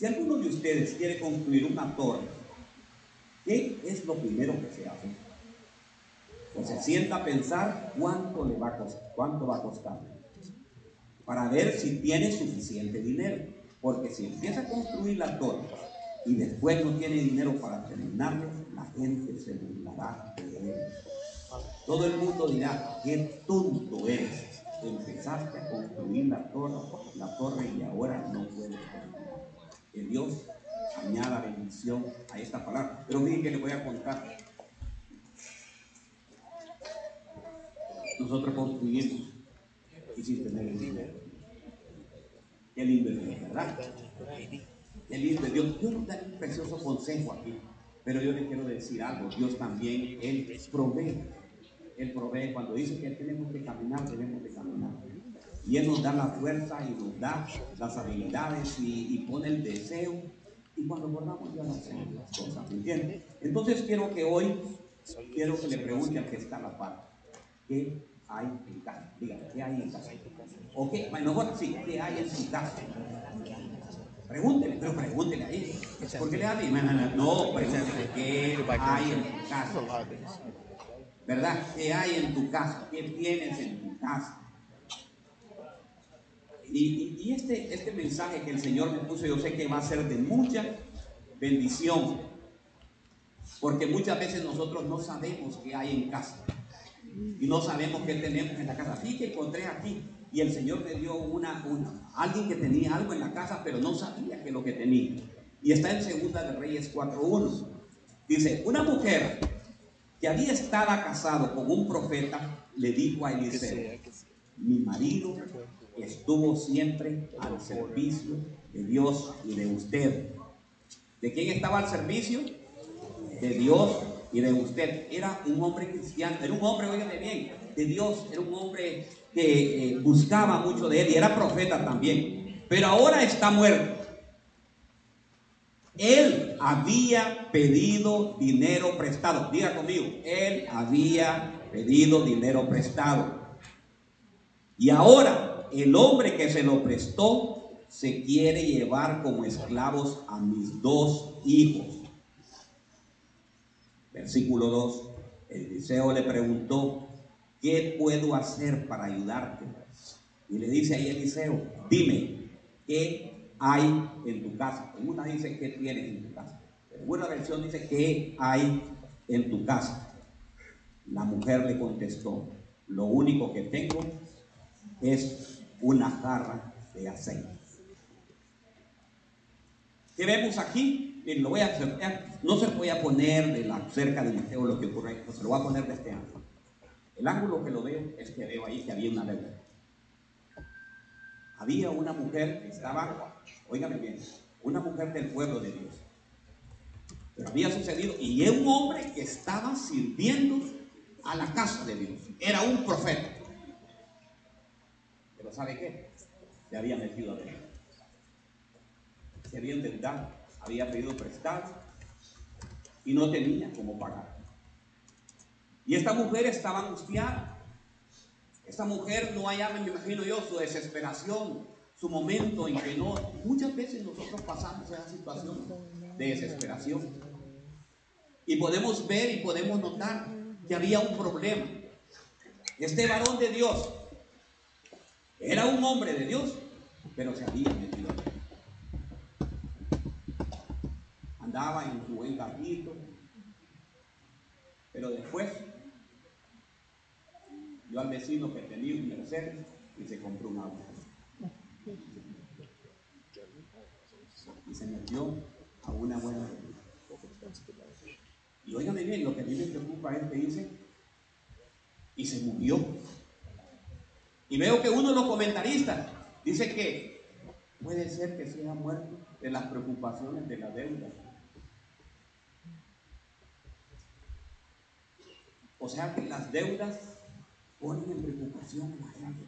Si alguno de ustedes quiere construir una torre, ¿qué es lo primero que se hace? O se sienta a pensar cuánto le va a costar, cuánto va a costar, para ver si tiene suficiente dinero. Porque si empieza a construir la torre y después no tiene dinero para terminarlo, la gente se burlará de él. Todo el mundo dirá, qué tonto eres. Empezaste a construir la torre, la torre y ahora no puedes terminar. Que Dios añada bendición a esta palabra. Pero miren que le voy a contar. Nosotros construimos y sin tener el. Qué lindo es Dios, ¿verdad? Qué lindo es Dios. Yo no dar un precioso consejo aquí, pero yo le quiero decir algo. Dios también, Él provee. Él provee. Cuando dice que tenemos que caminar, tenemos que caminar. Y Él nos da la fuerza y nos da las habilidades y, y pone el deseo. Y cuando acordamos ya no hacemos las cosas, ¿me entiendes? Entonces quiero que hoy, quiero que le pregunte al que está a la par, ¿qué hay en casa? Dígame, ¿qué hay en casa? ¿O qué? Bueno, mejor sí, ¿qué hay en su casa? Pregúntele, pero pregúntele ahí. ¿Por qué le da a? No, pregúntele, ¿qué hay en tu casa? ¿Verdad? ¿Qué hay en tu casa? ¿Qué tienes en tu casa? Y, y, este, este mensaje que el Señor me puso, yo sé que va a ser de mucha bendición. Porque muchas veces nosotros no sabemos qué hay en casa. Y no sabemos qué tenemos en la casa. Así que encontré aquí. Y el Señor me dio una, una, alguien que tenía algo en la casa, pero no sabía que lo que tenía. Y está en Segunda de Reyes 4.1. Dice, una mujer que había estado casado con un profeta, le dijo a Eliseo, mi marido estuvo siempre al servicio de Dios y de usted. ¿De quién estaba al servicio? De Dios y de usted. Era un hombre cristiano, era un hombre, oígame bien, de Dios, era un hombre que eh, buscaba mucho de él y era profeta también. Pero ahora está muerto. Él había pedido dinero prestado. Diga conmigo, él había pedido dinero prestado. Y ahora el hombre que se lo prestó se quiere llevar como esclavos a mis dos hijos. Versículo 2. Eliseo le preguntó, ¿qué puedo hacer para ayudarte? Y le dice ahí Eliseo, dime, ¿qué hay en tu casa? En una dice, ¿qué tienes en tu casa? En una versión dice, ¿qué hay en tu casa? La mujer le contestó, lo único que tengo es una jarra de aceite. ¿Qué vemos aquí? Miren, lo voy a hacer, no se voy a poner de la cerca de Mateo lo que ocurre, se lo voy a poner de este ángulo. El ángulo que lo veo es que veo ahí que había una deuda. Había una mujer que estaba, óigame bien, una mujer del pueblo de Dios. Pero había sucedido, y un hombre que estaba sirviendo a la casa de Dios. Era un profeta. ¿Sabe qué? Se había metido a deuda. Se había endeudado, había pedido prestado y no tenía cómo pagar. Y esta mujer estaba angustiada. Esta mujer no hallaba, me imagino yo, su desesperación, su momento en que no. Muchas veces nosotros pasamos esa situación de desesperación. Y podemos ver y podemos notar que había un problema. Este varón de Dios era un hombre de Dios, pero se había metido. Andaba en su buen carrito, pero después yo al vecino que tenía un Mercedes y se compró un auto. Y se metió a una buena Y óigame bien, lo que a mí me preocupa es dice, y se murió. Y veo que uno de los comentaristas dice que puede ser que se haya muerto de las preocupaciones de la deuda. O sea que las deudas ponen en preocupación a la gente.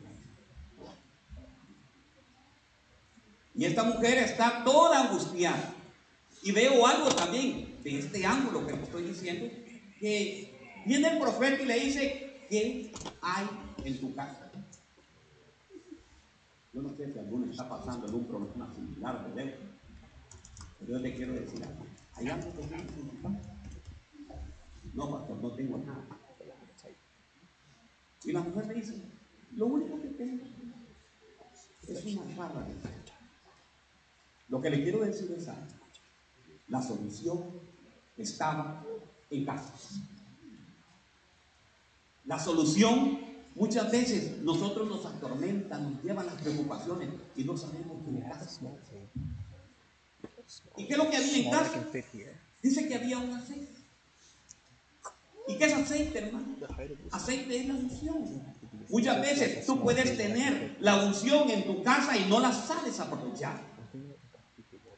Y esta mujer está toda angustiada. Y veo algo también de este ángulo que le estoy diciendo, que viene el profeta y le dice, ¿qué hay en tu casa? Yo no sé si alguno está pasando algún problema similar de deuda. Yo te quiero decir algo. ¿Hay algo que? No, pastor, no tengo nada. Y la mujer me dice, lo único que tengo es una jarra de aceite. Lo que le quiero decir es algo. La solución estaba en casa. La solución muchas veces nosotros nos atormenta, nos llevan las preocupaciones y no sabemos qué es casa. ¿Y qué es lo que había en casa? Dice que había un aceite. ¿Y qué es aceite, hermano? Aceite es la unción. Muchas veces tú puedes tener la unción en tu casa y no la sabes aprovechar.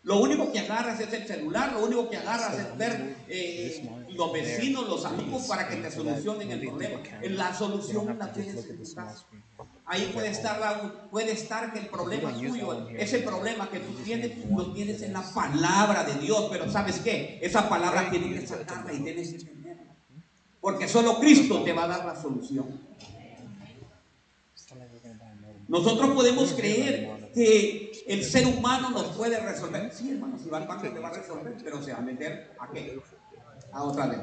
Lo único que agarras es el celular, lo único que agarras es ver eh, los vecinos, los amigos para que te solucionen el problema. La solución la tienes en tu casa. Ahí puede estar, puede estar que el problema tuyo, ese problema que tú tienes, lo tienes en la palabra de Dios. Pero ¿sabes qué? Esa palabra tiene que sacarla y tienes que tenerla. Porque solo Cristo te va a dar la solución. Nosotros podemos creer que el ser humano nos puede resolver. Sí, hermano, si va al banco te va a resolver, pero se va a meter a qué? A otra vez.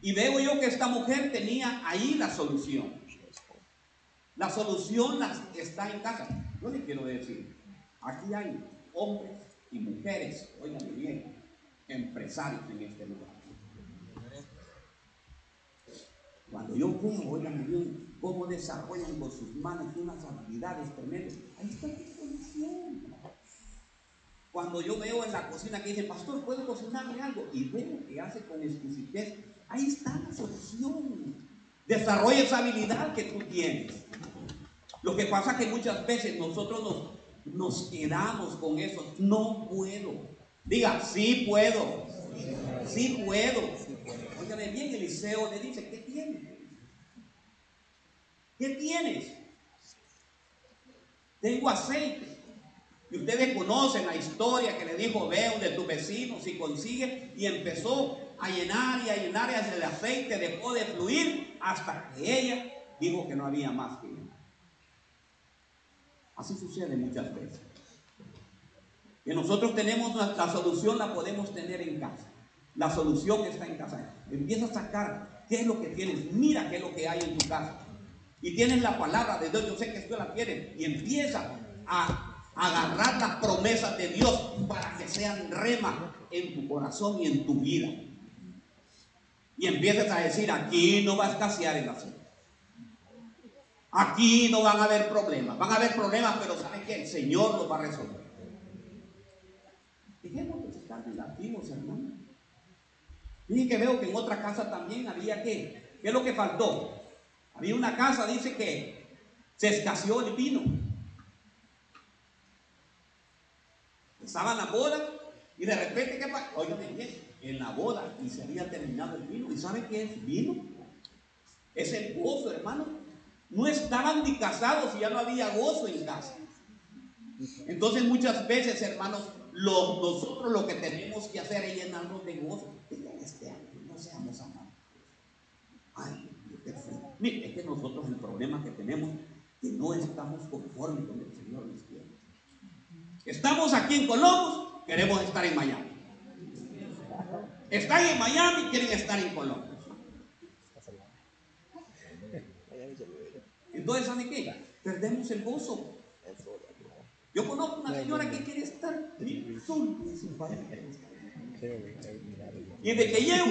Y veo yo que esta mujer tenía ahí la solución. La solución está en casa. Yo le quiero decir, aquí hay hombres y mujeres, oigan bien, empresarios en este lugar. Cuando yo veo, oigan bien, cómo desarrollan con sus manos unas habilidades tremendas. Ahí está la solución. Cuando yo veo en la cocina que dice, pastor, ¿puedo cocinarme algo? Y veo que hace con exquisitez, ahí está la solución. Desarrolla esa habilidad que tú tienes. Lo que pasa es que muchas veces nosotros nos, nos quedamos con eso. No puedo. Diga, sí puedo. Sí puedo. Óigame bien, Eliseo le dice, ¿qué tiene? ¿Qué tienes? Tengo aceite. Y ustedes conocen la historia que le dijo Veo de tu vecino, si consigue, y empezó a llenar y a llenar y el aceite dejó de fluir hasta que ella dijo que no había más que llenar. Así sucede muchas veces. Que nosotros tenemos la solución, la podemos tener en casa. La solución está en casa. Empieza a sacar qué es lo que tienes. Mira qué es lo que hay en tu casa y tienes la palabra de Dios, yo sé que tú la tienes, y empieza a agarrar las promesas de Dios para que sean rema en tu corazón y en tu vida. Y empiezas a decir, aquí no va a escasear el aceite. Aquí no van a haber problemas. Van a haber problemas, pero ¿saben que El Señor los va a resolver. Dejemos de estar negativos, hermano. Dije que veo que en otra casa también había que, ¿qué es lo que faltó? Había una casa, dice que se escaseó el vino. Estaba en la boda y de repente, ¿qué pasa? bien, en la boda y se había terminado el vino. ¿Y sabe qué es vino? Es el gozo, hermano. No estaban ni casados y ya no había gozo en casa. Entonces muchas veces, hermanos, nosotros lo que tenemos que hacer es llenarnos de gozo. Este no seamos amados. Ay, Mire, es que nosotros el problema que tenemos es que no estamos conformes con el Señor nos quiere. Estamos aquí en Colombia, queremos estar en Miami. Están en Miami, quieren estar en Colombia. Entonces, ¿saben qué? Perdemos el gozo. Yo conozco una señora que quiere estar sol Y de que llego,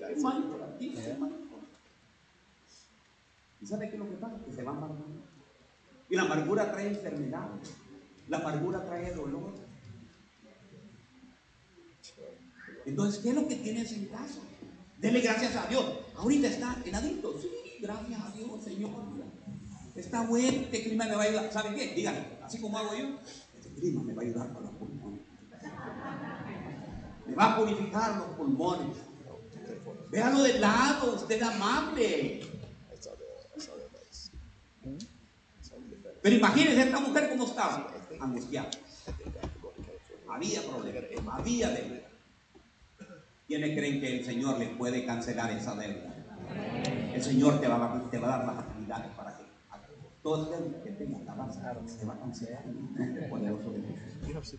hermano, por aquí. ¿Y sabe qué es lo que pasa? Que se va amargando. Y la amargura trae enfermedad. La amargura trae dolor. Entonces, ¿qué es lo que tienes en casa? Dele gracias a Dios. Ahorita está heladito. Sí, gracias a Dios, Señor. Está bueno, este clima me va a ayudar. ¿Sabe qué? Díganme, así como hago yo, este clima me va a ayudar con los pulmones. Me va a purificar los pulmones. Véalo de lado, usted amable. Pero imagínense esta mujer cómo estaba, angustiada. Había problemas, había deuda. ¿Quiénes creen que el Señor les puede cancelar esa deuda? El Señor te va, a, te va a dar las actividades para que todo el que tenga alabanza se va a cancelar nombre poderoso de Jesús.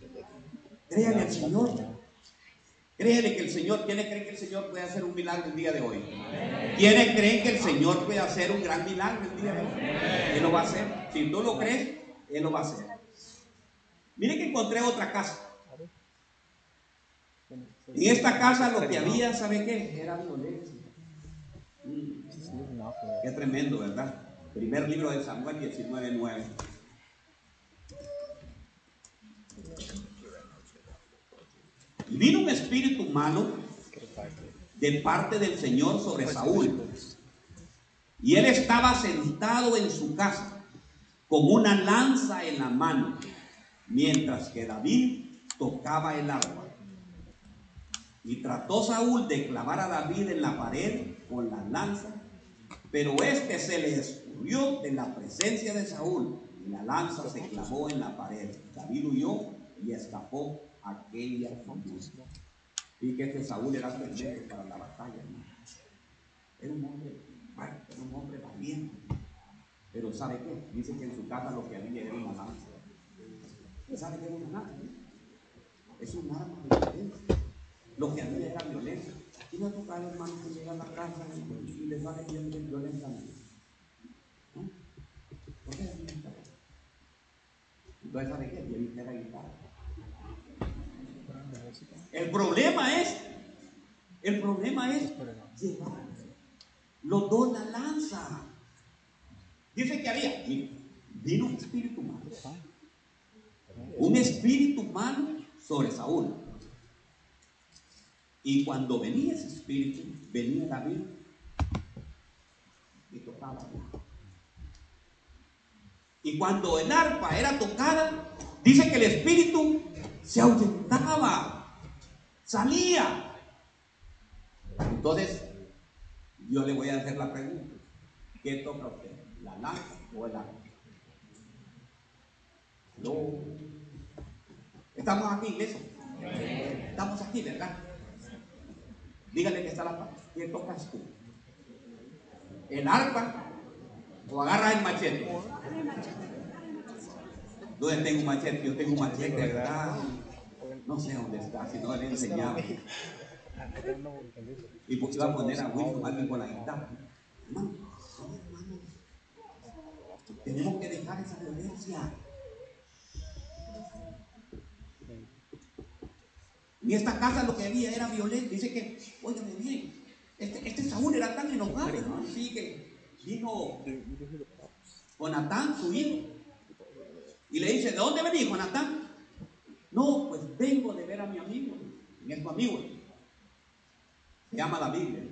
Créanle al Señor. Créanle que el Señor, ¿quiénes creen que el Señor puede hacer un milagro el día de hoy? ¿Quiénes creen que el Señor puede hacer un gran milagro el día de hoy? Él lo va a hacer. Si tú lo crees, Él lo va a hacer. Mire que encontré otra casa. En esta casa lo que había, ¿sabe qué? Era violencia. Mm. Qué tremendo, ¿verdad? Primer libro de Samuel 19.9. vino un espíritu malo de parte del Señor sobre Saúl. Y él estaba sentado en su casa con una lanza en la mano, mientras que David tocaba el arpa. Y trató Saúl de clavar a David en la pared con la lanza, pero este se le escurrió de la presencia de Saúl y la lanza se clavó en la pared. David huyó y escapó aquella noche. Y que este Saúl era tremendo para la batalla. Era un hombre era un hombre valiente. Pero ¿sabe qué? Dice que en su casa lo que había era una lanza. ¿Sabe qué es una lanza? Es un arma de violencia. Lo que había era violencia. Y no toca hermano que llega a la casa y, y le sale bien violentamente. ¿No? ¿Por qué? Entonces, ¿sabe qué? Que la guitarra. El problema es, el problema es llevar los dos la lanza. Dice que había, vino un espíritu malo. Un espíritu malo sobre Saúl. Y cuando venía ese espíritu, venía David y tocaba. Y cuando el arpa era tocada, dice que el espíritu se ahuyentaba, salía. Entonces, yo le voy a hacer la pregunta. ¿Qué toca usted? ¿La lanza o el arpa? No. Estamos aquí, iglesia. Estamos aquí, ¿verdad? Dígale que está la paz. ¿Qué tocas tú? ¿El arpa o agarras el machete? ¿Dónde tengo un machete? Yo tengo un machete, ¿verdad? No sé dónde está, si no le he enseñado. Y porque iba a poner a Wilson alguien con la guitarra. Hermano, hermano, tenemos que dejar esa violencia. En esta casa lo que había era violencia. Dice que, óigame bien, este, este Saúl era tan enojado, ¿no? Sí, que vino Jonatán, su hijo, y le dice, ¿de dónde venís, Jonatán? No, pues vengo de ver a mi amigo. Y es tu amigo. Se llama la Biblia.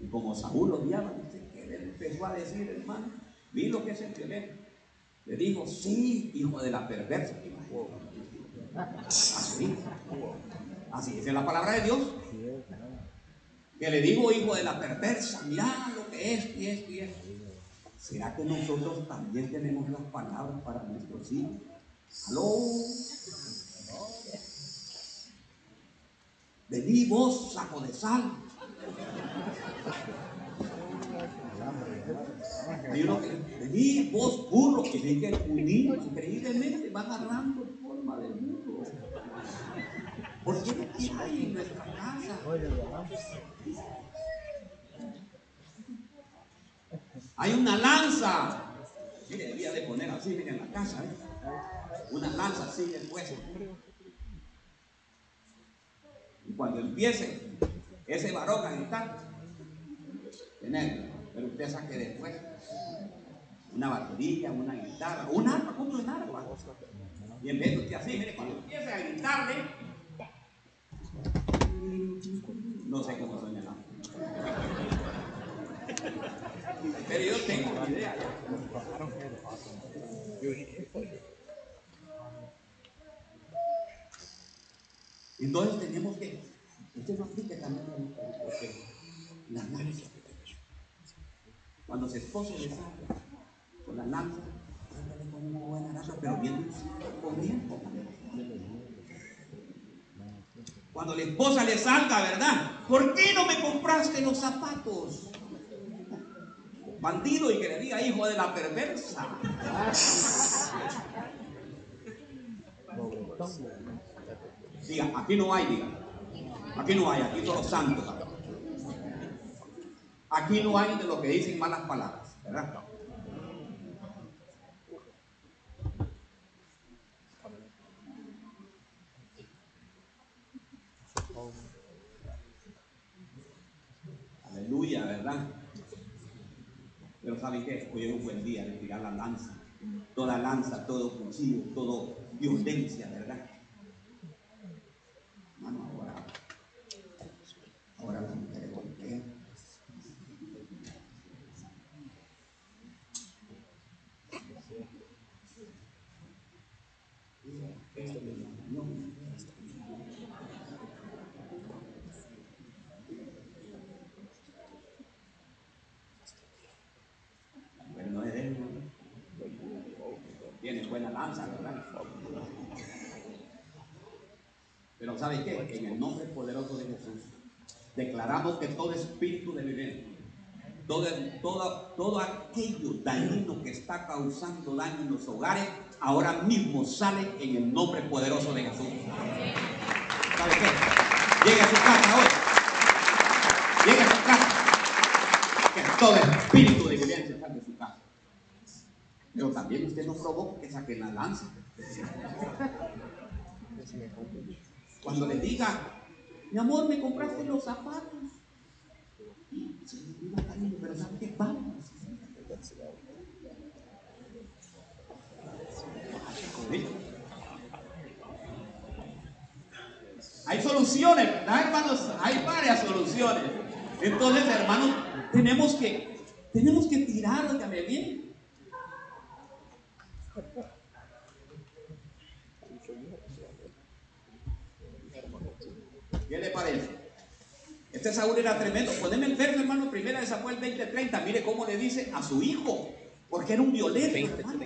Y como Saúl odiaba, dice que él empezó a decir, hermano, vi lo que es el violento. Le dijo, sí, hijo de la perversa. Así. Así es la palabra de Dios. Que le digo, hijo de la perversa, mira lo que es y es y es. ¿Será que nosotros también tenemos las palabras para nuestros hijos? ¿Aló? Vení vos, saco de sal. Vení vos, burro, que ve que un niño increíblemente va agarrando forma del mundo. ¿Por qué qué hay en nuestra casa? Hay una lanza. Mire, debía de poner así, mire, en la casa. ¿eh? Una lanza así después. Y cuando empiece ese varón a gritar, tener, pero usted saque después una batería, una guitarra, un arpa, ¿cuánto es arpa? Y en vez de usted así, mire, cuando empiece a gritarle, no sé cómo suena arpa. Pero yo tengo una idea. Entonces tenemos que, usted no aplique también porque la lanza. Cuando su esposo le salga con la lanza, con una buena lanza, pero bien corriendo. Cuando la esposa le salga, ¿verdad? ¿Por qué no me compraste los zapatos? bandido y que le diga hijo de la perversa. Diga, aquí no hay, diga. Aquí no hay, aquí son los santos. Aquí no hay de lo que dicen malas palabras, ¿verdad? Aleluya, ¿verdad? Pero ¿saben qué? Hoy es un buen día de tirar la lanza. Toda lanza, todo cuchillo, todo violencia, ¿verdad? Ahora, ahora las mujeres golpean. Pero no es de él, ¿no? Tiene buena lanza, ¿verdad? ¿Sabe qué? En el nombre poderoso de Jesús, declaramos que todo espíritu de vivir, todo, todo, todo aquello dañino que está causando daño en los hogares, ahora mismo sale en el nombre poderoso de Jesús. ¿Sabe qué? Llegue a su casa hoy. Llegue a su casa. Que todo espíritu de violencia salga de su casa. Pero también usted no provoca que la lanza. Cuando le diga, mi amor, me compraste los zapatos. Cariño, pero ¿sabe qué? Vamos. ¿Sí? Hay soluciones, ¿verdad, hermanos? Hay varias soluciones. Entonces, hermanos, tenemos que, tenemos que tirar, bien. ¿Qué le parece? Este Saúl era tremendo. Poneme el verso, hermano, primera de Samuel 20:30. Mire cómo le dice a su hijo, porque era un violento. hermano.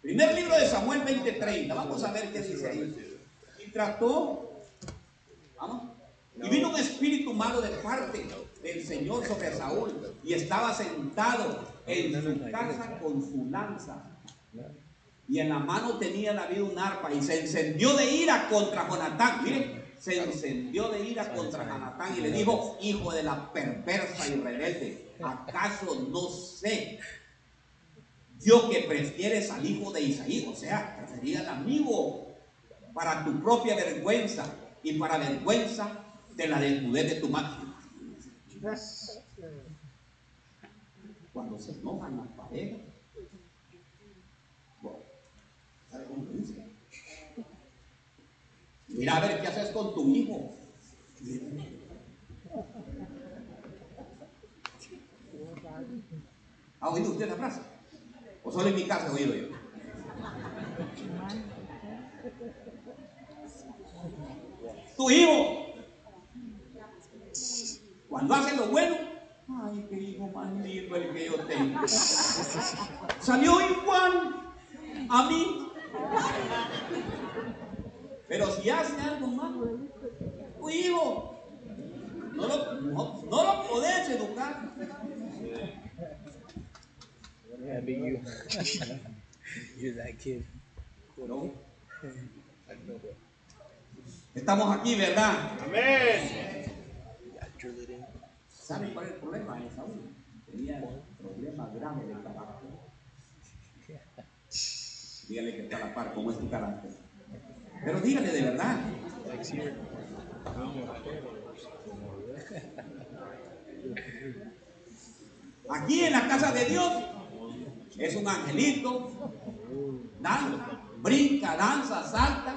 Primer libro de Samuel 20:30. Vamos a ver qué dice ahí. Y trató, vamos, y vino un espíritu malo de parte del Señor sobre Saúl y estaba sentado en su casa con su lanza. Y en la mano tenía David un arpa y se encendió de ira contra Jonatán. Mire, se encendió de ira contra Jonatán y le dijo, hijo de la perversa y rebelde, ¿acaso no sé yo que prefieres al hijo de Isaí? O sea, prefería al amigo para tu propia vergüenza y para vergüenza de la desnudez de tu madre. Cuando se enojan las parejas, bueno, ¿sabe cómo dice? Mira a ver qué haces con tu hijo. ¿Ha oído usted la frase? ¿O solo en mi casa he oído yo? Tu hijo, cuando hace lo bueno, ay, qué hijo más lindo el que yo tengo. Salió igual a mí. Pero si hace algo malo, tu hijo, no lo, no, no lo podés educar. Yeah, be you. You're that kid. No. Estamos aquí, ¿verdad? Got drill it in. ¿Sabe cuál es el problema de Saúl? Tenía problemas graves de carácter. Dígale que está a la par, ¿cómo es tu carácter? Pero dígale de verdad. Aquí en la casa de Dios es un angelito. Dan- brinca, danza, salta.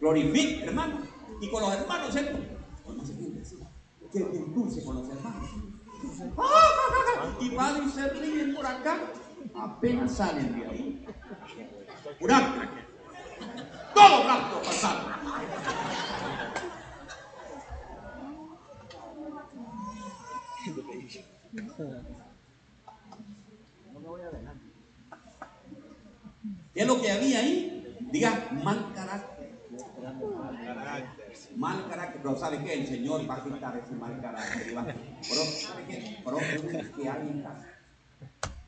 Glorifica, hermano. Y con los hermanos, ¿eh? Qué dulce con los hermanos. Y padre se ríen por acá. Apenas salen de ahí. Jurando. Todo blanco pasado. ¿Qué es lo que había ahí? Diga, mal carácter. Mal carácter. pero ¿sabe qué? El Señor va a quitar ese mal carácter. Pero, ¿sabe qué? Pero que hay en casa.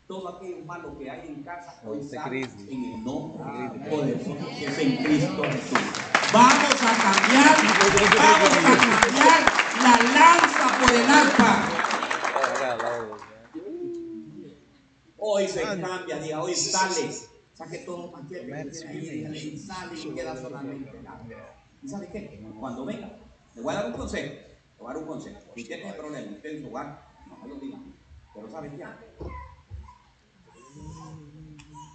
Todo aquello malo que hay en casa hoy Este sale en el nombre poderoso que es en Cristo Jesús. Vamos a cambiar, vamos a cambiar la lanza por el arpa. Hoy se cambia, diga, hoy sale. Saque todo paquete y sale y queda solamente nada. ¿Y sabe qué? Cuando venga, le voy a dar un consejo. Le voy a dar un consejo. Si usted tiene problema, usted en su hogar, no me lo diga. Pero ¿sabe qué?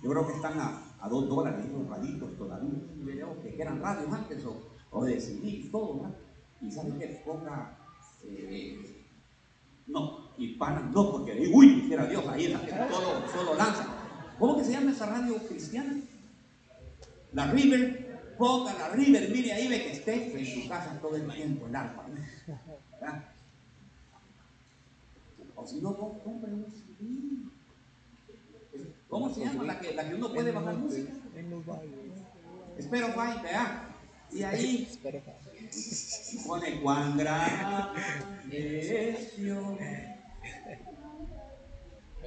Yo creo que están a, dos dólares los raditos todavía. Que eran radios antes o, o de CD todo, ¿no? Y ¿sabe qué? Ponga. eh, no, hispana no, porque uy, quiera Dios, ahí la que solo, solo lanza. ¿Cómo que se llama esa radio cristiana? La River, ponga la River, mire ahí ve que esté en su casa todo el tiempo el arpa. ¿verdad? O si no, com- compre un. ¿Cómo se llama la que, la que uno puede bajar música? Spotify, vea. Y ahí pone cuán grande es Dios.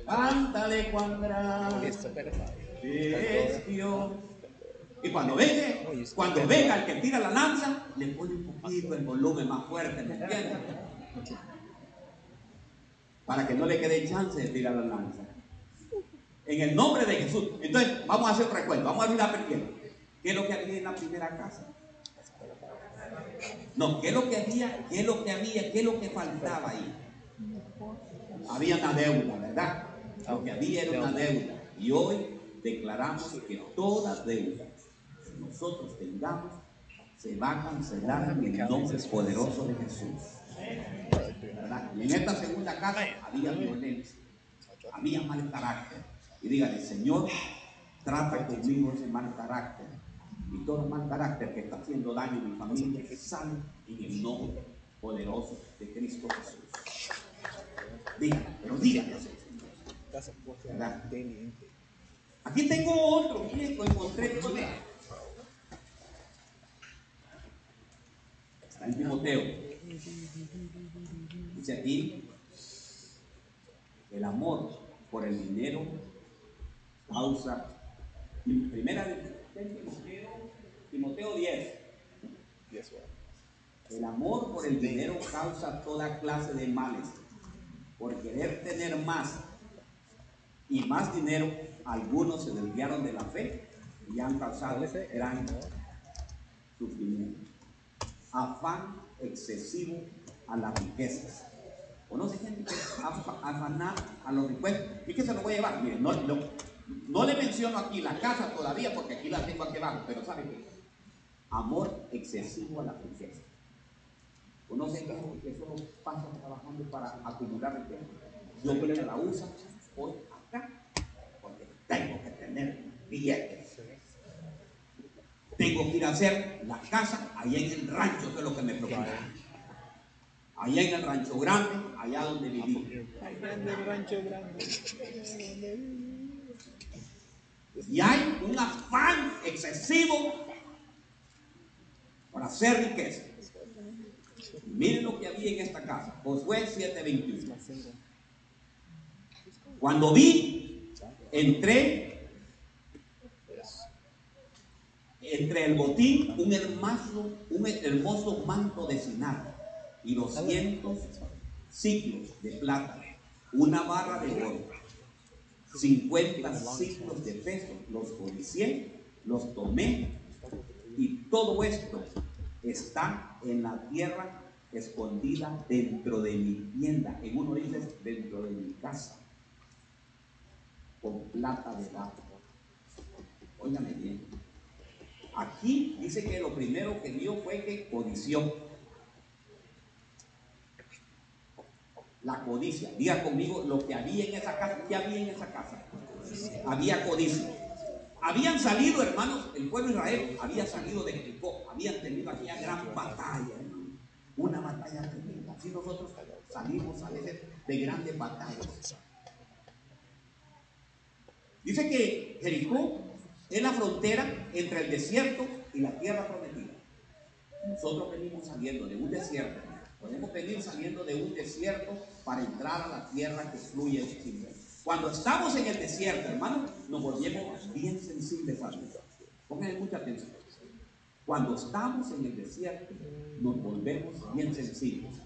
Cántale cuán grande es Dios. Y cuando venga, cuando venga el que tira la lanza, le pone un poquito el volumen más fuerte, ¿me entiendes? Para que no le quede chance de tirar la lanza. En el nombre de Jesús. Entonces, vamos a hacer otro recuento. Vamos a abrir la primera. ¿Qué es lo que había en la primera casa? No, ¿qué es lo que había? ¿Qué es lo que había? ¿Qué es lo que faltaba ahí? Había una deuda, ¿verdad? Lo que había era una deuda. Y hoy declaramos que toda deuda que nosotros tengamos se va a cancelar en el nombre poderoso de Jesús. ¿Verdad? En esta segunda casa había violencia, había mal carácter. Y dígale, Señor, trata conmigo ese mal carácter. Y todo mal carácter que está haciendo daño a mi familia, que sale en el nombre poderoso de Cristo Jesús. Dígale, pero dígale, ¿verdad? Aquí tengo otro, miren, lo encontré con él. Está en Timoteo. Dice aquí, el amor por el dinero causa, primera de Timoteo, Timoteo 10, el amor por el dinero causa toda clase de males. Por querer tener más y más dinero, algunos se desviaron de la fe y han causado gran sufrimiento. Afán excesivo a las riquezas. ¿Conoce gente que afa- afana a los impuestos? ¿Y que se lo voy a llevar? No, no, no le menciono aquí la casa todavía porque aquí la tengo aquí abajo, pero ¿sabe qué? Amor excesivo a la riqueza. ¿Conoce gente que solo pasa trabajando para acumular riqueza? Yo creo que la usa hoy acá porque tengo que tener billetes. Tengo que ir a hacer la casa allá en el rancho, que es lo que me preocupa. Allá en el rancho grande, allá donde viví. Y hay un afán excesivo para hacer riqueza. Miren lo que había en esta casa. Josué 7:21. Cuando vi, entré entre el botín un hermoso, un hermoso manto de sinar y 200 ciclos de plata, una barra de oro, 50 ciclos de peso, los codicié, los tomé y todo esto está en la tierra escondida dentro de mi tienda. En uno dice dentro de mi casa, con plata de barro. Óigame bien. Aquí dice que lo primero que vio fue que codició. La codicia. Diga conmigo lo que había en esa casa. ¿Qué había en esa casa? Había codicia. Habían salido, hermanos, el pueblo de Israel había salido de Jericó. Habían tenido aquella gran batalla. Una batalla tremenda. Así nosotros salimos a veces de grandes batallas. Dice que Jericó es la frontera entre el desierto y la tierra prometida. Nosotros venimos saliendo de un desierto. Podemos venir saliendo de un desierto para entrar a la tierra que fluye el Cuando estamos en el desierto, hermano, nos volvemos bien sensibles a Dios. Pónganle mucha atención. Cuando estamos en el desierto, nos volvemos bien sensibles.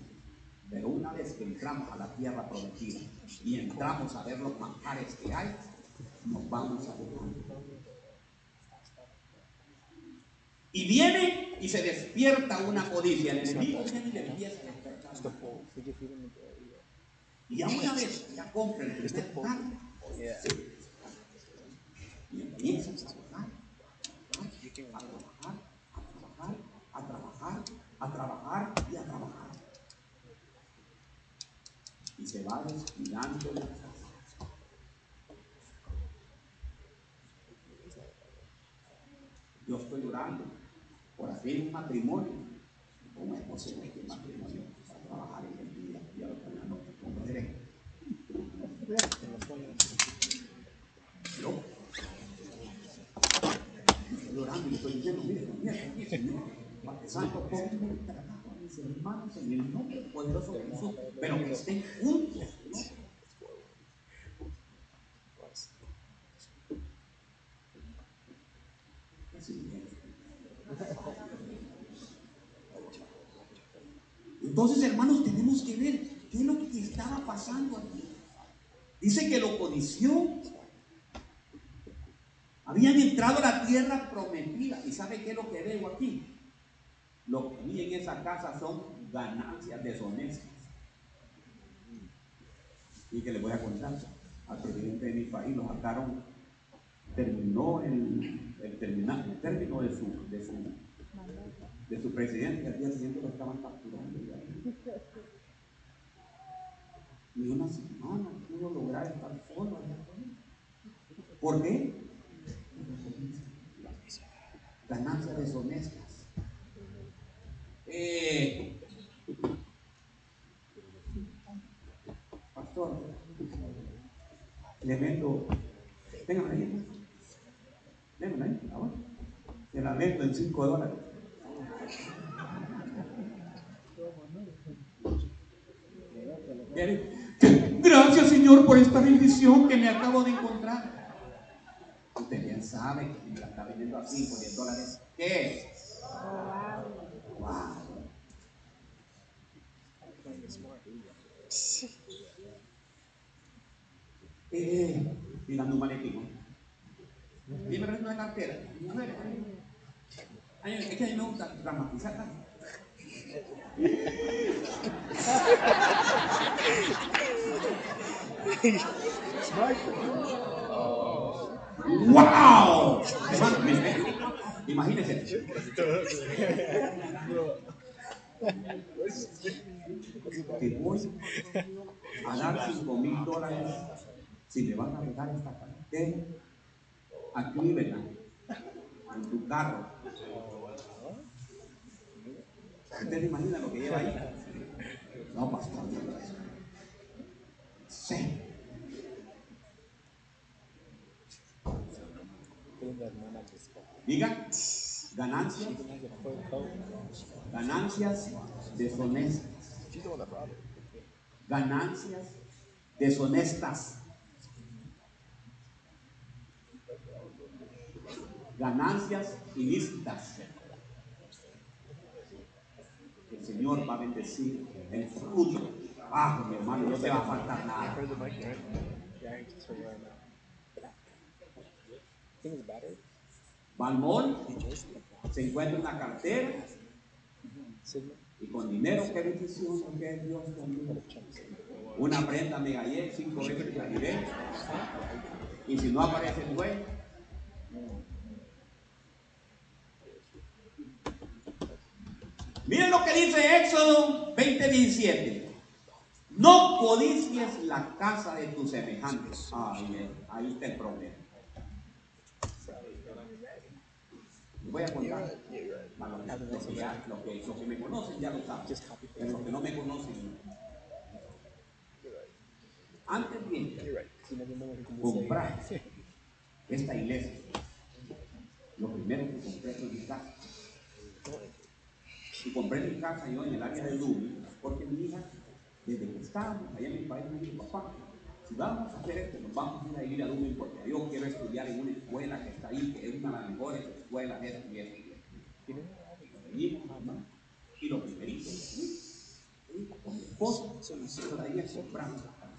Pero una vez que entramos a la tierra prometida y entramos a ver los manjares que hay, nos vamos a dejar. Y viene y se despierta una codicia. El enemigo viene y empieza a despertar. Y a una vez ya compra el primer carro, y empieza a trabajar, a trabajar, a trabajar, a trabajar, y a trabajar. Y se va descuidando la casa. Yo estoy orando por hacer un matrimonio. ¿Cómo es posible que un matrimonio va a trabajar en el día y a en la noche? ¿Cómo seré? Yo estoy orando y le estoy diciendo, mire, mire, mire, Señor, Padre Santo, a mis hermanos en el nombre poderoso de Jesús, pero que estén juntos, ¿no? Entonces, hermanos, tenemos que ver qué es lo que estaba pasando aquí. Dice que lo codició. Habían entrado a la tierra prometida. ¿Y sabe qué es lo que veo aquí? Lo que vi en esa casa son ganancias deshonestas. Y que les voy a contar. Al presidente de mi país lo sacaron, terminó el, el, el término de su, de su de su presidente, al día siguiente lo estaban capturando. Ni una semana pudo lograr estar solo. ¿Por qué? Ganancias deshonestas. Eh, pastor, le vendo, ténganme ahí, ténganme ahí, ahora. Se la vendo en 5 dólares. Gracias Señor por esta bendición que me acabo de encontrar. Usted bien sabe que me la está vendiendo a 5 10 dólares. ¿Qué? Wow. Eh, mirando un manequín. Dime una cartera. Ay, es que a mí me gusta dramatizar. ¡Wow! Imagínense. Te voy a dar 5 mil dólares si me van a regar esta cartera a Cleveland en tu carro ¿Usted se imagina lo que lleva ahí? No, pastor. Sí. Diga, ganancias, ganancias deshonestas. Ganancias deshonestas. Ganancias ilícitas. Señor va a bendecir el fruto. Ah, mi hermano, no te va a faltar nada. Balmón se encuentra una cartera y con dinero, qué bendición, que Dios conmigo. Una prenda me gallé cinco veces la y si no aparece el dueño, Miren lo que dice Éxodo 20:17. No codicies la casa de tus semejantes. Ahí, ahí está el problema. Voy a contar a los, que, ya, los, que, los que me conocen ya lo saben, los que no me conocen. Antes bien, comprar esta iglesia, lo primero que compré fue mi casa. Y compré mi casa yo en el área de Dublín, porque mi hija, desde que estábamos allá en mi país, me dijo, papá, si vamos a hacer esto, nos vamos a ir a ir a Dublín porque yo quiero estudiar en una escuela que está ahí, que es una de las mejores escuelas, esto y esto y esto. Venimos, hermano, y los primeritos, ¿sí? ¿sí? con mi esposo, todavía compramos la casa.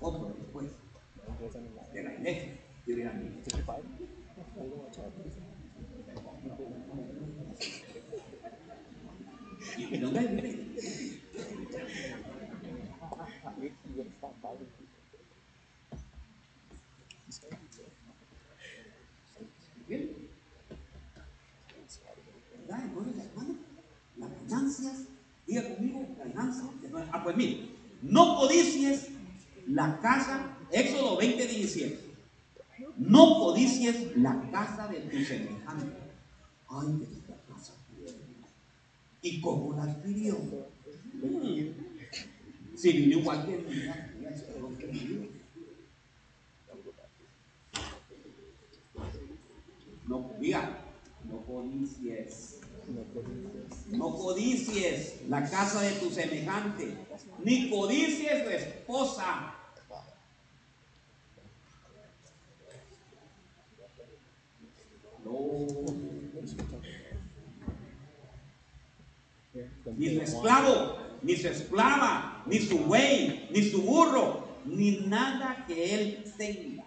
Otro después, de la iglesia, yo era mi ¿Y dónde vive? Bien. ¿Verdad? Las ganancias, diga conmigo, ganancias. Ah, pues mire, no codicies la casa, Éxodo 20, 17. No codicies la casa de tu semejante. Ay, de esta casa. ¿Y cómo la adquirió? Si vino igual que No, diga, no codicies. No codicies la casa de tu semejante, ni codicies tu esposa. No. Ni su esclavo, ni su esclava, ni su buey, ni su burro, ni nada que él tenga.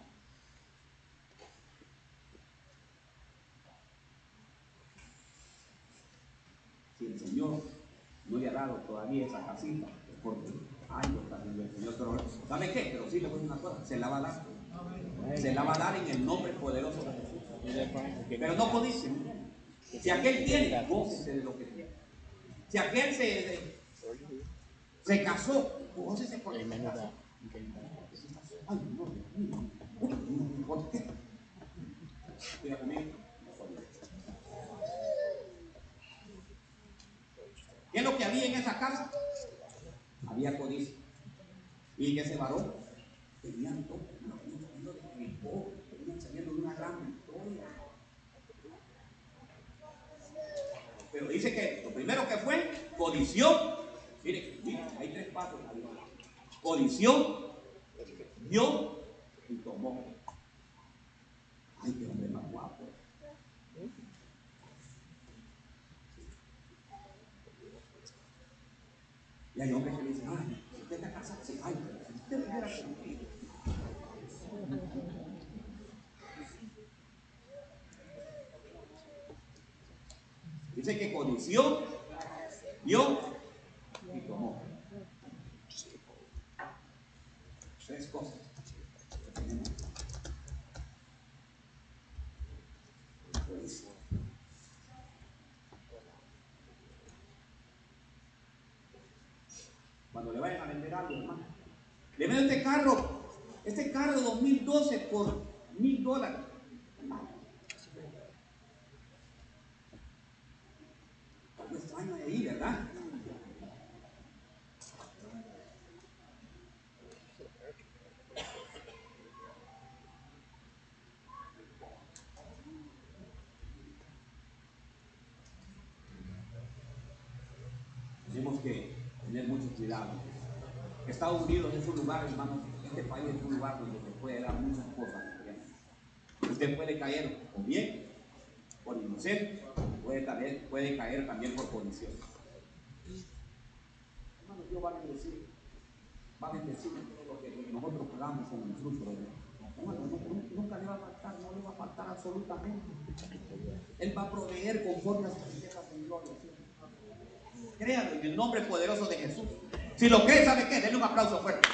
Si el Señor no le ha dado todavía esa casita, es porque años también el Señor. ¿sabe qué? Pero sí le voy a una cosa, se la va a dar. Se la va a dar en el nombre poderoso de Jesús. Pero no codice. Si aquel tiene, gócese de lo que tiene. Si aquel se, se casó, que se. Ay, no, no codice. ¿Qué es lo que había en esa casa? Había codicia. Y que ese varón tenían todo, saliendo de venían saliendo de una gran victoria. Pero dice que lo primero que fue, codició. Mire, mire, hay tres pasos en la Biblia. Codició, dio y tomó. Ay, qué hombre más guapo. Y hay hombres que dicen, ay, si usted está casado, sí, ay, si usted hubiera conmigo. Dice que codició, dio y tomó. Tres cosas. Cuando le vayan a vender algo, hermano. Le vendo este carro, este carro de 2012 por mil dólares. Algo extraño de ahí, ¿verdad? Tenemos que tener mucho cuidado. Estados Unidos es un lugar, hermano, este país es un lugar donde se puede dar muchas cosas. Usted puede caer o bien por inocente, puede, caer, puede caer también por condición. Hermano, Dios va a bendecir, va a bendecir todo lo que nosotros hagamos con el fruto de Dios. Hermano, no- nunca le va a faltar, no le va a faltar absolutamente. Él va a proveer conforme a sus riquezas en gloria. Créalo en el nombre poderoso de Jesús. Si lo cree, ¿sabe qué? Denle un aplauso fuerte.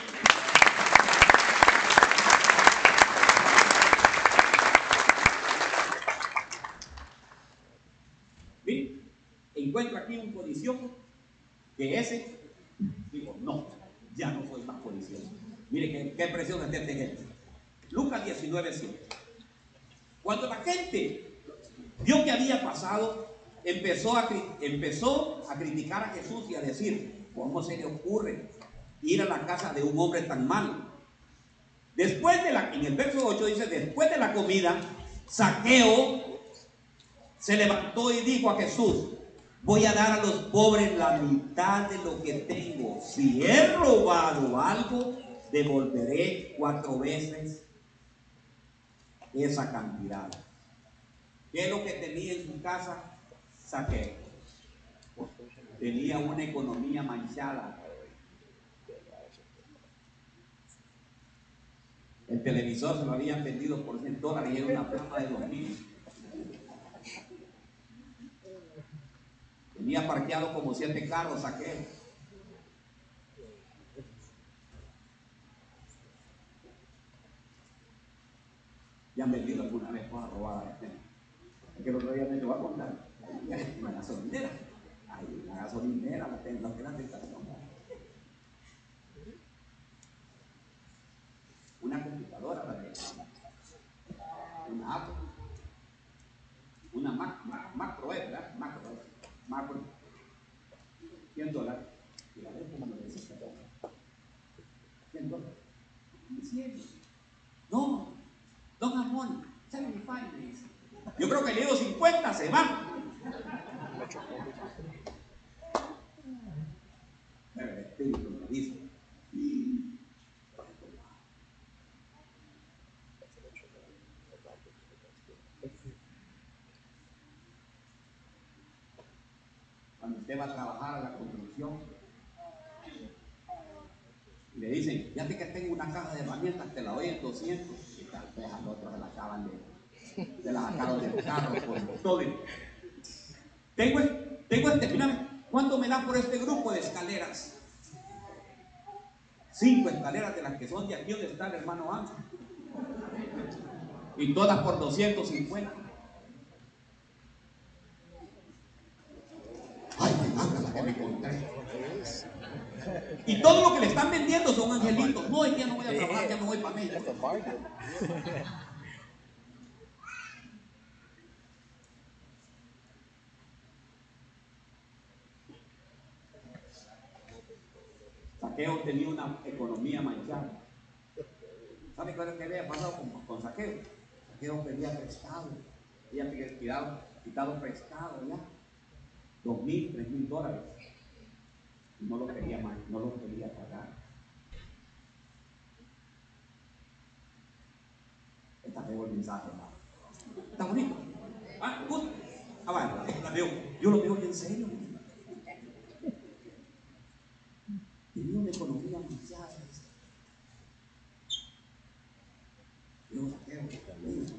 Mire, encuentro aquí un codicioso que ese dijo, no, ya no soy más codicioso. Mire qué, precioso es este ejemplo. Lucas 19, 7. Cuando la gente vio que había pasado, empezó a, empezó a criticar a Jesús y a decir, ¿cómo se le ocurre ir a la casa de un hombre tan malo? Después de la, en el verso 8 dice, después de la comida, Saqueo se levantó y dijo a Jesús, voy a dar a los pobres la mitad de lo que tengo. Si he robado algo, devolveré cuatro veces esa cantidad. ¿Qué es lo que tenía en su casa? Saqueo. Tenía una economía manchada. El televisor se lo habían vendido por 100 dólares y era una plama de 2000. Tenía parqueado como siete carros aquel. Ya han vendido alguna vez robar a la gente. Que el otro día me lo va a contar. Una gasolinera. Hay una gasolinera, la tengo, la. Una computadora, la una Apple. Una Mac, Mac, Mac Pro, ¿verdad? Mac Pro. Macro, 100 dólares. Y la vez como me dice 100 dólares. 100. No, don Amón, 75 me dice. Yo creo que le digo 50, se. El espíritu me dice. usted va a trabajar a la construcción. Y le dicen, ya que tengo una caja de herramientas, te la doy en 200. Y tal vez al otro se la acaban de, se la sacaron del carro por todo. Tengo, tengo este, mírame, ¿cuánto me da por este grupo de escaleras? Cinco escaleras de las que son de aquí donde está el hermano Ángel. Y todas por 250. Y todo lo que le están vendiendo son angelitos. No, que ya no voy a trabajar, ya no voy para México. Saqueo tenía una economía manchada. ¿Sabe qué es que había pasado con, Saqueo? Saqueo pedía prestado. Ella había quitado, quitado prestado ya. Dos mil, tres mil dólares no lo quería más, no lo quería pagar. Está feo el mensaje, hermano. Está bonito. Ah. Ah, veo. Yo lo veo en serio. Tenía una economía mundial. Yo no,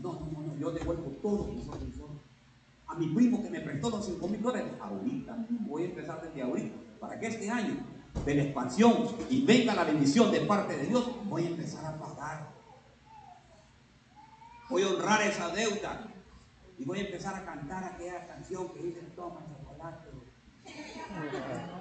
no, no, no, yo devuelvo todo A mi primo que me prestó los 5 mil dólares, ahorita, voy a empezar desde ahorita para que este año de la expansión y venga la bendición de parte de Dios, voy a empezar a pagar. Voy a honrar esa deuda y voy a empezar a cantar aquella canción que dice toma chocolate.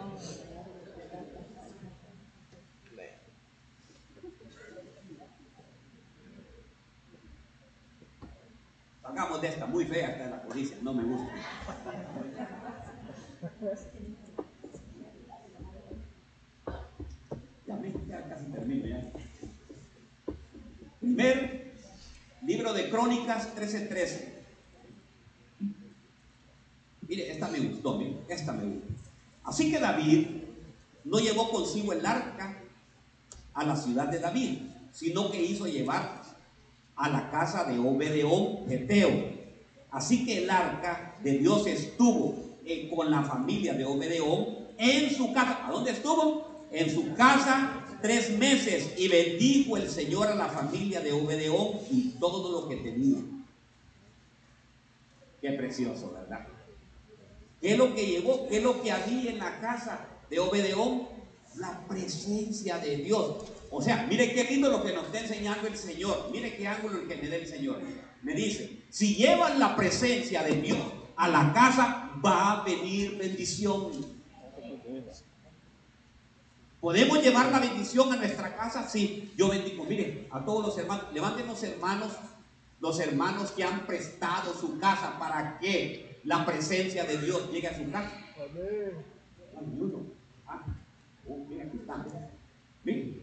Hagamos de esta muy fea, esta de la codicia, no me gusta. Primer libro de Crónicas 13:13. Mire, esta me gustó, mire, esta me gustó. Así que David no llevó consigo el arca a la ciudad de David, sino que hizo llevar casa de Obedeón Geteo. Así que el arca de Dios estuvo con la familia de Obedeón en su casa. ¿A dónde estuvo? En su casa tres meses y bendijo el Señor a la familia de Obedeón y todo lo que tenía. Qué precioso, ¿verdad? ¿Qué es lo que llevó? ¿Qué es lo que había en la casa de Obedeón? La presencia de Dios. O sea, mire qué lindo lo que nos está enseñando el Señor. Mire qué ángulo el que me da el Señor. Me dice, si llevan la presencia de Dios a la casa, va a venir bendición. ¿Podemos llevar la bendición a nuestra casa? Sí, yo bendigo. Mire, a todos los hermanos, levanten los hermanos, los hermanos que han prestado su casa para que la presencia de Dios llegue a su casa. Amén. Ah, oh, mira, aquí están. Miren,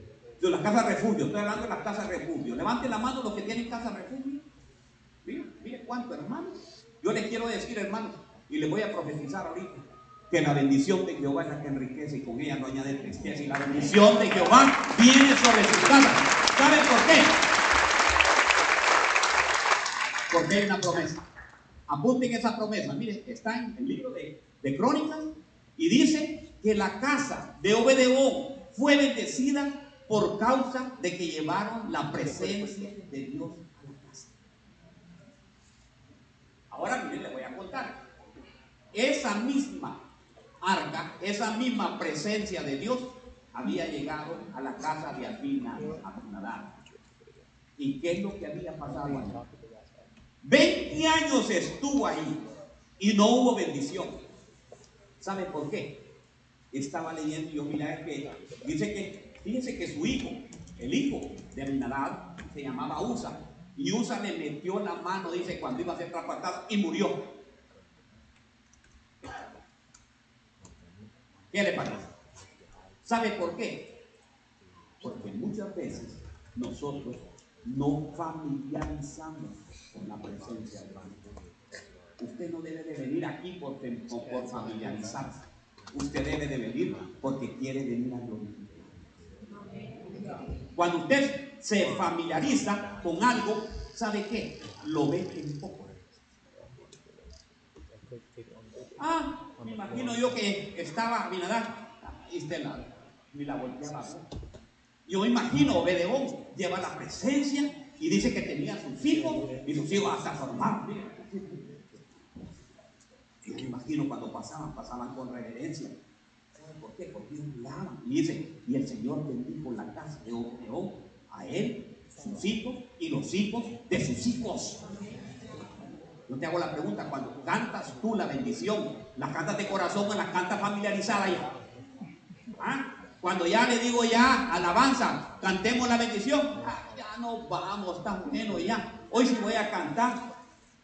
de las casas refugio, estoy hablando de las casas refugio. Levanten la mano los que tienen casa refugio. Mire, mire cuánto hermanos. Yo les quiero decir, hermanos, y les voy a profetizar ahorita, que la bendición de Jehová es la que enriquece y con ella no añade tristeza. Y la bendición de Jehová viene sobre su casa. ¿Saben por qué? Porque hay una promesa. Apunten esa promesa. Miren, está en el libro de, de Crónicas y dice que la casa de Obedeón fue bendecida por causa de que llevaron la presencia de Dios a la casa. Ahora miren, les voy a contar. Esa misma arca, esa misma presencia de Dios había llegado a la casa de Abina, Abinadab. ¿Y qué es lo que había pasado ahí? 20 años estuvo ahí y no hubo bendición. ¿Sabe por qué? Estaba leyendo yo mira que dice que fíjense que su hijo, el hijo de Abinadab, se llamaba Usa. Y Usa le metió la mano, dice, cuando iba a ser traspasado y murió. ¿Qué le parece? ¿Sabe por qué? Porque muchas veces nosotros no familiarizamos con la presencia de Dios. Usted no debe de venir aquí por, por familiarizarse. Usted debe de venir porque quiere venir a glorificar. Cuando usted se familiariza con algo, ¿sabe qué? Lo ve en poco. Ah, me imagino yo que estaba Abinadab y Estela, ni la volteaba. Yo imagino Obedeón lleva la presencia y dice que tenía sus hijos y sus hijos hasta formar. Yo me imagino cuando pasaban, pasaban con reverencia. Por qué? Porque ellos miraban. Y dice, y el Señor bendijo la casa de Obedeón a él, sus hijos y los hijos de sus hijos. Yo te hago la pregunta, cuando cantas tú la bendición, ¿la cantas de corazón o la cantas familiarizada ya? ¿Ah? Cuando ya le digo ya, alabanza, cantemos la bendición, ah, ya no vamos, está bueno ya. Hoy sí voy a cantar.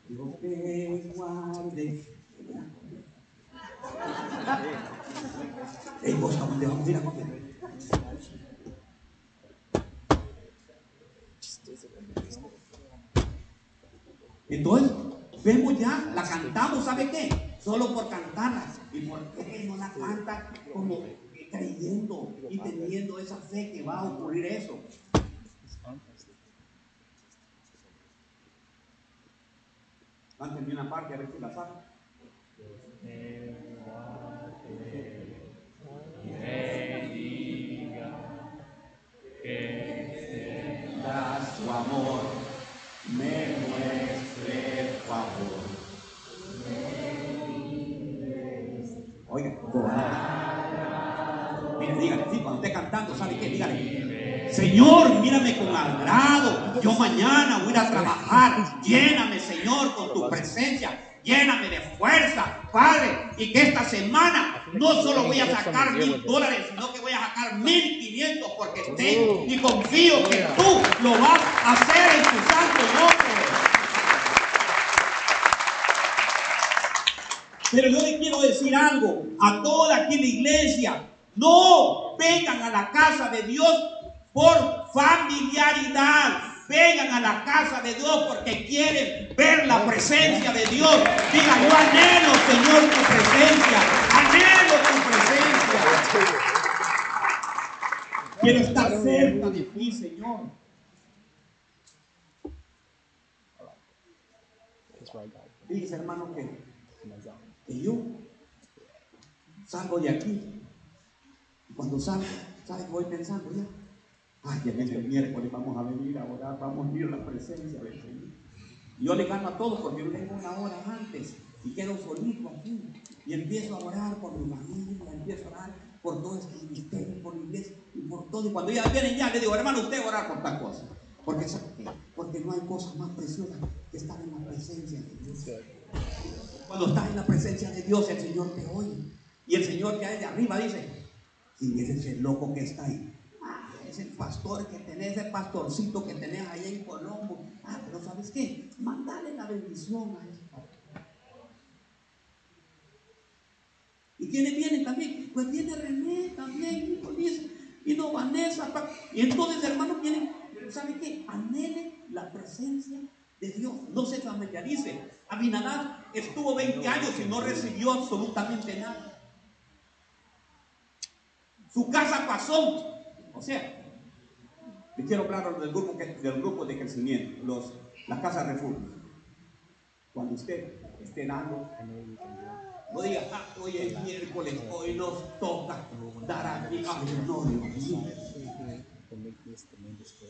Dios te guarde. Entonces, vemos ya, la cantamos, ¿sabe qué? Solo por cantarla. ¿Y por qué no la canta como creyendo y teniendo esa fe que va a ocurrir eso? Cántame una parte a ver si la sabe. Amor, me muestre favor. Oiga, mire, dígale, sí, cuando esté cantando, ¿sabe qué? Dígale, Señor, mírame con agrado. Yo mañana voy a trabajar. Lléname, Señor, con tu presencia. Lléname de fuerza, Padre. Y que esta semana no solo voy a sacar mil dólares, sino que voy a sacar mil quinientos porque tengo y confío que tú lo vas a hacer en tu santo nombre. Pero yo le quiero decir algo a toda aquí la iglesia. No vengan a la casa de Dios por familiaridad. Vengan a la casa de Dios porque quieren ver la presencia de Dios. Digan, yo anhelo, Señor, tu presencia. Anhelo tu presencia. Quiero estar cerca de ti, Señor. Dice, hermano, que, que yo salgo de aquí. Cuando salgo, ¿sabes? Voy pensando ya. Ay, viene el miércoles, vamos a venir a orar, vamos a ir a la presencia del Señor. Yo le gano a todos porque yo vengo una hora antes y quedo solito aquí. Y empiezo a orar por mi familia, empiezo a orar por todo este ministerio, por la iglesia y por todo. Y cuando ya vienen ya, le digo, hermano, usted va a orar por tal cosa. Porque, porque no hay cosa más preciosa que estar en la presencia de Dios. Cuando estás en la presencia de Dios, el Señor te oye. Y el Señor que hay de arriba dice, ¿quién es ese loco que está ahí? Es el pastor que tenés, ese pastorcito que tenés ahí en Colombo. Ah, pero ¿sabes qué? Mandale la bendición a ese pastor. ¿Y quiénes vienen también? Pues viene René también, y no Vanessa. Y entonces, hermanos, vienen, ¿sabe qué? Anhele la presencia de Dios. No se familiarice. Abinadab estuvo 20 años y no recibió absolutamente nada. Su casa pasó. O sea, le quiero hablar del grupo, del grupo de crecimiento, los, la casa refugio. Cuando usted esté dando, no diga, ah, hoy es miércoles, hoy nos toca dar aquí. Ay, no, Dios.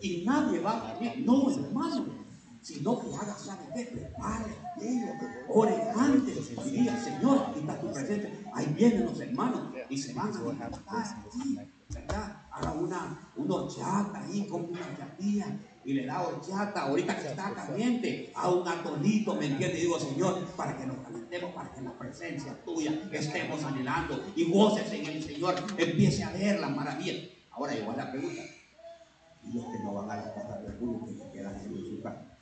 Y nadie va a venir, no, hermano sino que haga, ¿sabe qué? Prepare aquello, ore antes y diga, Señor, aquí está tu presencia. Ahí vienen los hermanos y se van a levantar ¿verdad? Haga una, una horchata ahí, con una chatilla y le da horchata, ahorita que está caliente, a un atolito, ¿me entiende? Y digo, Señor, para que nos calentemos, para que en la presencia tuya estemos anhelando y voces en el Señor, empiece a ver las maravillas. Ahora igual la pregunta, y los que no van a la casa del público que se quedan en su casa.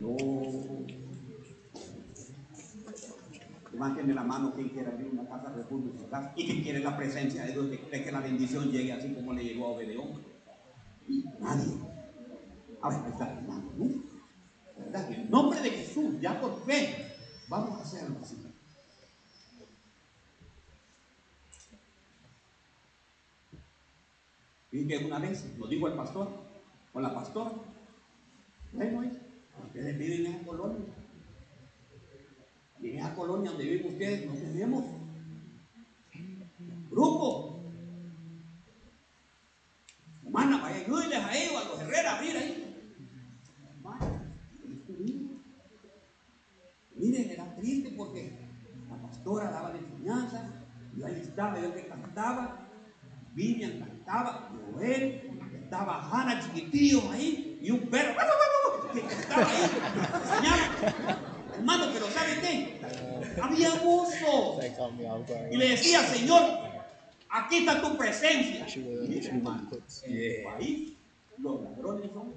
No. Levanten la mano quien quiera abrir una casa de refugio y que quiere la presencia de Dios, que que la bendición llegue así como le llegó a Obedeón. Nadie. Ahora está la mano, ¿no? ¿Verdad? En nombre de Jesús, ya por fe, vamos a hacerlo así. Y que una vez nos dijo el pastor o la pastora, bueno, ustedes viven en esa colonia. Y en esa colonia donde viven ustedes no tenemos grupo. Hermana, vaya, ayúdenles a ellos, a los herreras, abrir ahí. Miren, era triste porque la pastora daba la enseñanza, yo ahí estaba, yo que cantaba, Vivian cantaba, Joel, estaba Hanna chiquitillo ahí y un perro que estaba ahí. Hermano, pero ¿sabe qué? Había gozo. Y le decía, Señor, aquí está tu presencia. Mire, hermano, en el país los ladrones son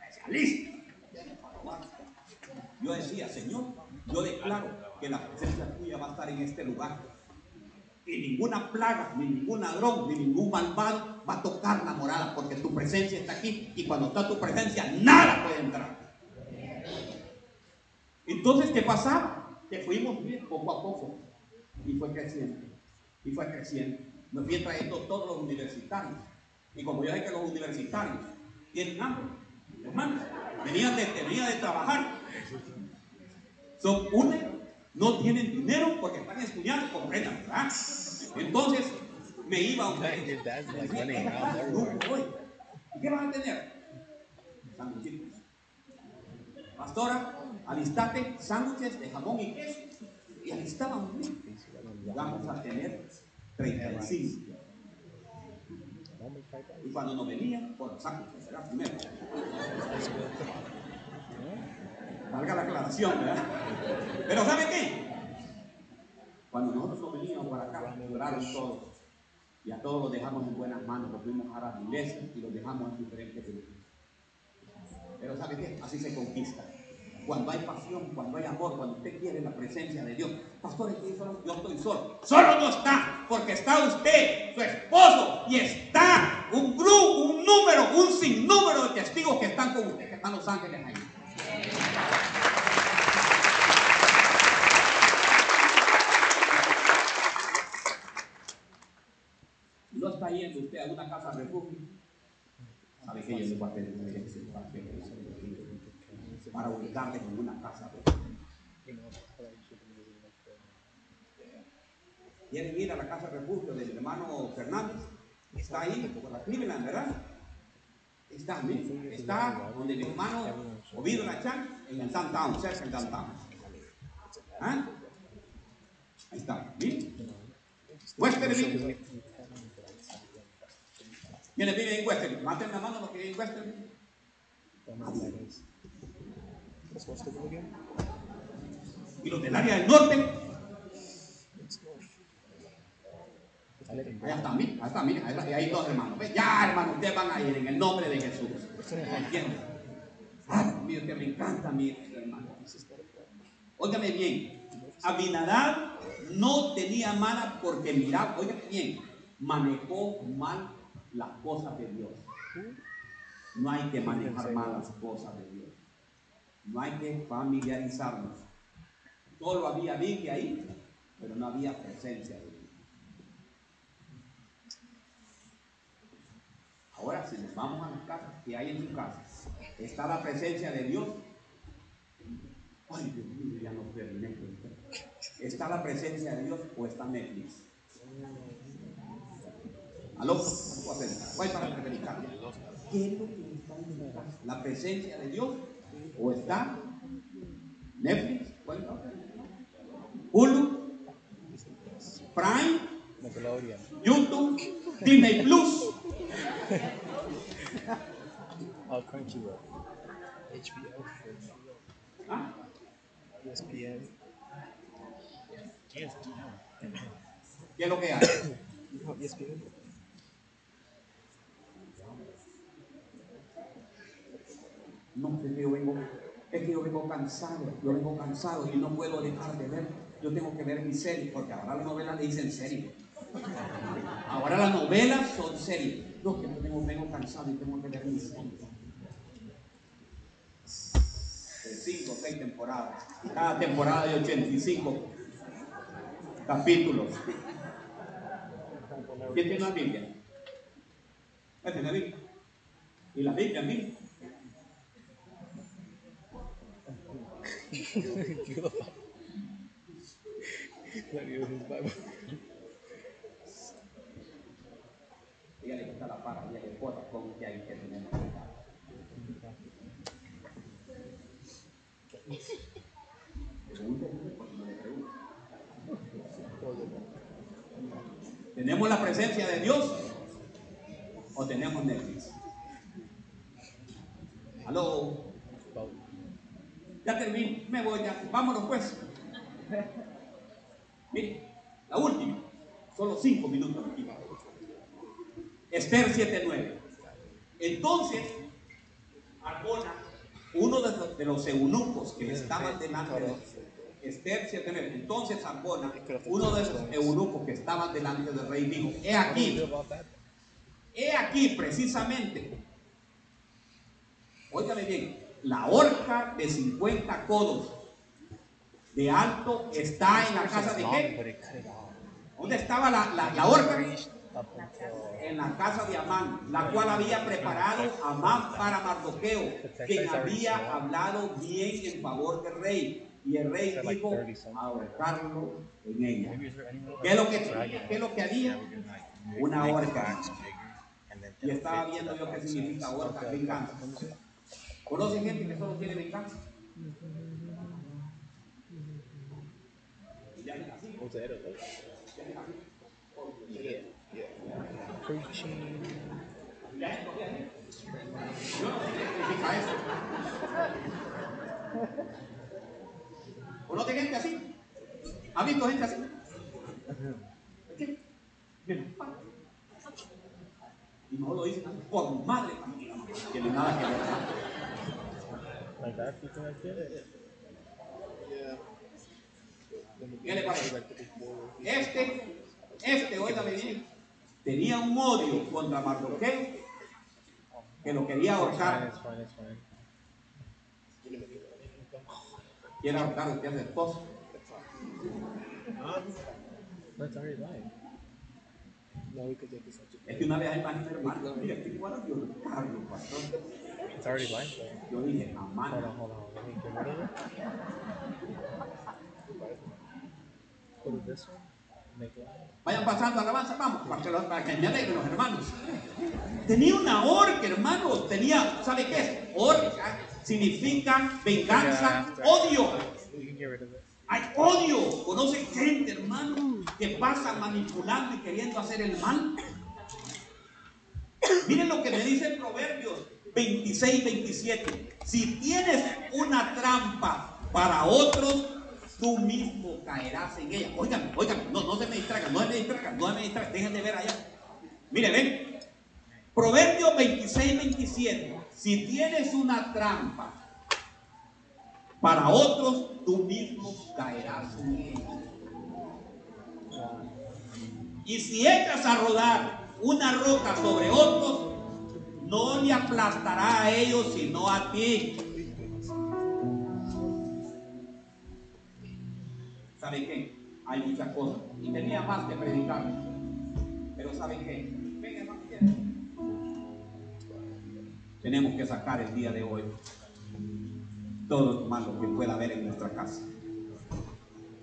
especialistas. Yo decía, Señor, yo declaro que la presencia tuya va a estar en este lugar y ninguna plaga, ni ningún ladrón, ni ningún malvado va a tocar la morada, porque tu presencia está aquí y cuando está tu presencia, nada puede entrar. Entonces, ¿qué pasaba? Que fuimos bien poco a poco y fue creciendo, y fue creciendo. Nos fui trayendo todos los universitarios. Y como yo sé que los universitarios tienen hambre, hermanos, venían de, venían de trabajar. Son una no tienen dinero porque están estudiando, comprendan, ¿verdad? Entonces me iba a un ¿Y qué van a tener? Pastora, alistate sándwiches de jamón y queso. Y alistaban Vamos a tener 35. Y cuando nos venían, por los sándwiches, será primero. Valga la aclaración, ¿verdad? Pero ¿sabe qué? Cuando nosotros nos veníamos para acá, lloraron todos. Y a todos los dejamos en buenas manos, los fuimos a la iglesia y los dejamos en diferentes grupos. Pero ¿sabe qué? Así se conquista. Cuando hay pasión, cuando hay amor, cuando usted quiere la presencia de Dios. Pastor, estoy solo, yo estoy solo. Solo no está, porque está usted, su esposo, y está un grupo, un número, un sinnúmero de testigos que están con usted, que están los ángeles ahí. No está yendo usted a una casa refugio. Sabe que yo le voy a tener para ubicarle en una casa. ¿Quieren ir a la casa refugio del hermano Fernández? Está ahí, por la Cleveland, ¿verdad? Está, está donde mi hermano Ovidio Lachán, en el downtown, cerca del downtown. ¿Ah? Ahí está, ¿bien? Westerville. ¿Quiénes viven en Westerville? Maten la mano los que viven en Y los del área del norte. Allá está, mira, ahí está, mira, ahí, ahí dos hermanos. Ya, hermanos, ustedes van a ir en el nombre de Jesús. ¿Entienden? Ah, mío, que me encanta mi hermano. Óigame bien, Abinadab no tenía mala porque miraba, óigame bien, manejó mal las cosas de Dios. No hay que manejar mal las cosas de Dios. No hay que familiarizarnos. Solo había Biblia ahí, pero no había presencia de Dios. Ahora, si nos vamos a las casas, ¿qué hay en su casa? ¿Está la presencia de Dios? Ay, Dios mío, ya no terminé. ¿Está la presencia de Dios o está Netflix? ¿Aló? Voy para americana. ¿Qué es lo que está en? ¿La presencia de Dios o está Netflix? ¿Cuál está? Hulu, Prime. YouTube, Disney Plus. Oh, Crunchyroll. HBO. ¿Ah? ESPN. ¿Qué es lo que hay? ESPN. No, es que yo vengo, es que yo vengo cansado, yo vengo cansado y no puedo dejar de ver. Yo tengo que ver mi serie, porque ahora las novelas le dicen serie. Ahora las novelas son series. No, que yo vengo, vengo cansado y tengo que ver mi serie. De cinco o seis temporadas. Cada temporada de 85 capítulos. ¿Quién tiene la Biblia? ¿Quién tiene la Biblia? ¿Y la Biblia, mira? Use his Bible. Dígale que está la para, dígale corta con que hay que tener. ¿Tenemos la presencia de Dios o tenemos Netflix? Ya terminé, me voy ya, vámonos pues. Mire, la última, solo cinco minutos aquí. Esther 7.9. Entonces, Arbona, uno de los, de los eunucos que estaban delante de Esther 7.9. Entonces Arbona, uno de los eunucos que estaban delante del rey, dijo, he aquí, he aquí precisamente, óigame bien, la horca de 50 codos de alto está en la casa de qué? ¿Dónde estaba la, la, la horca? En la casa de Amán, la cual había preparado Amán para Mardoqueo, quien había hablado bien en favor del rey. Y el rey dijo ahorcarlo en ella. ¿Qué es lo que, qué es lo que había? Una horca. Y estaba viendo yo qué significa horca, venganza. ¿Conoce gente que solo tiene venganza? Y ya es así, ya es. Yo no sé qué significa eso. ¿Conoce gente así? ¿Ha visto gente así? ¿Qué? Bien. Y no lo dicen por madre no tiene nada que ver. Like. Este, este, óigame bien, tenía un odio contra Mardoqueo que lo quería ahorcar. Quiere ahorcar a esposo. No. Es que una vez hay más hermano, mira, estoy igual a Dios, Carlos, pastor. It's already though. Yo dije, Hold amán. on, hold on. Let me get rid of it. Go to this one. Vayan pasando alabanza, vamos, para que, los- para que me alegren los hermanos. Tenía una orca, hermanos. Tenía, ¿sabe qué es? Orca significa venganza, odio. Hay odio. ¿Conoce gente, hermano, que pasa manipulando y queriendo hacer el mal? Miren lo que me dice Proverbios 26, 27. Si tienes una trampa para otros, tú mismo caerás en ella. Oigan, oigan, no, no se me distraigan, no se me distraigan, no se me distraigan, dejen de ver allá. Mire, ven. Proverbios 26, 27. Si tienes una trampa para otros, tú mismo caerás en ella. Y si echas a rodar una roca sobre otros, no le aplastará a ellos sino a ti. ¿Saben qué? Hay muchas cosas. Y tenía más que predicar. Pero ¿saben qué? Tenemos que sacar el día de hoy todo lo malo que pueda haber en nuestra casa.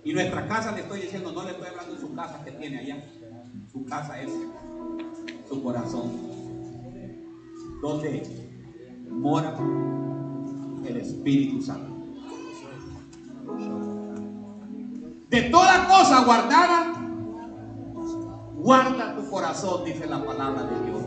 Y nuestra casa, le estoy diciendo, no le estoy hablando de su casa que tiene allá. Su casa es su corazón. Donde mora el Espíritu Santo. De toda cosa guardada, guarda tu corazón, dice la palabra de Dios.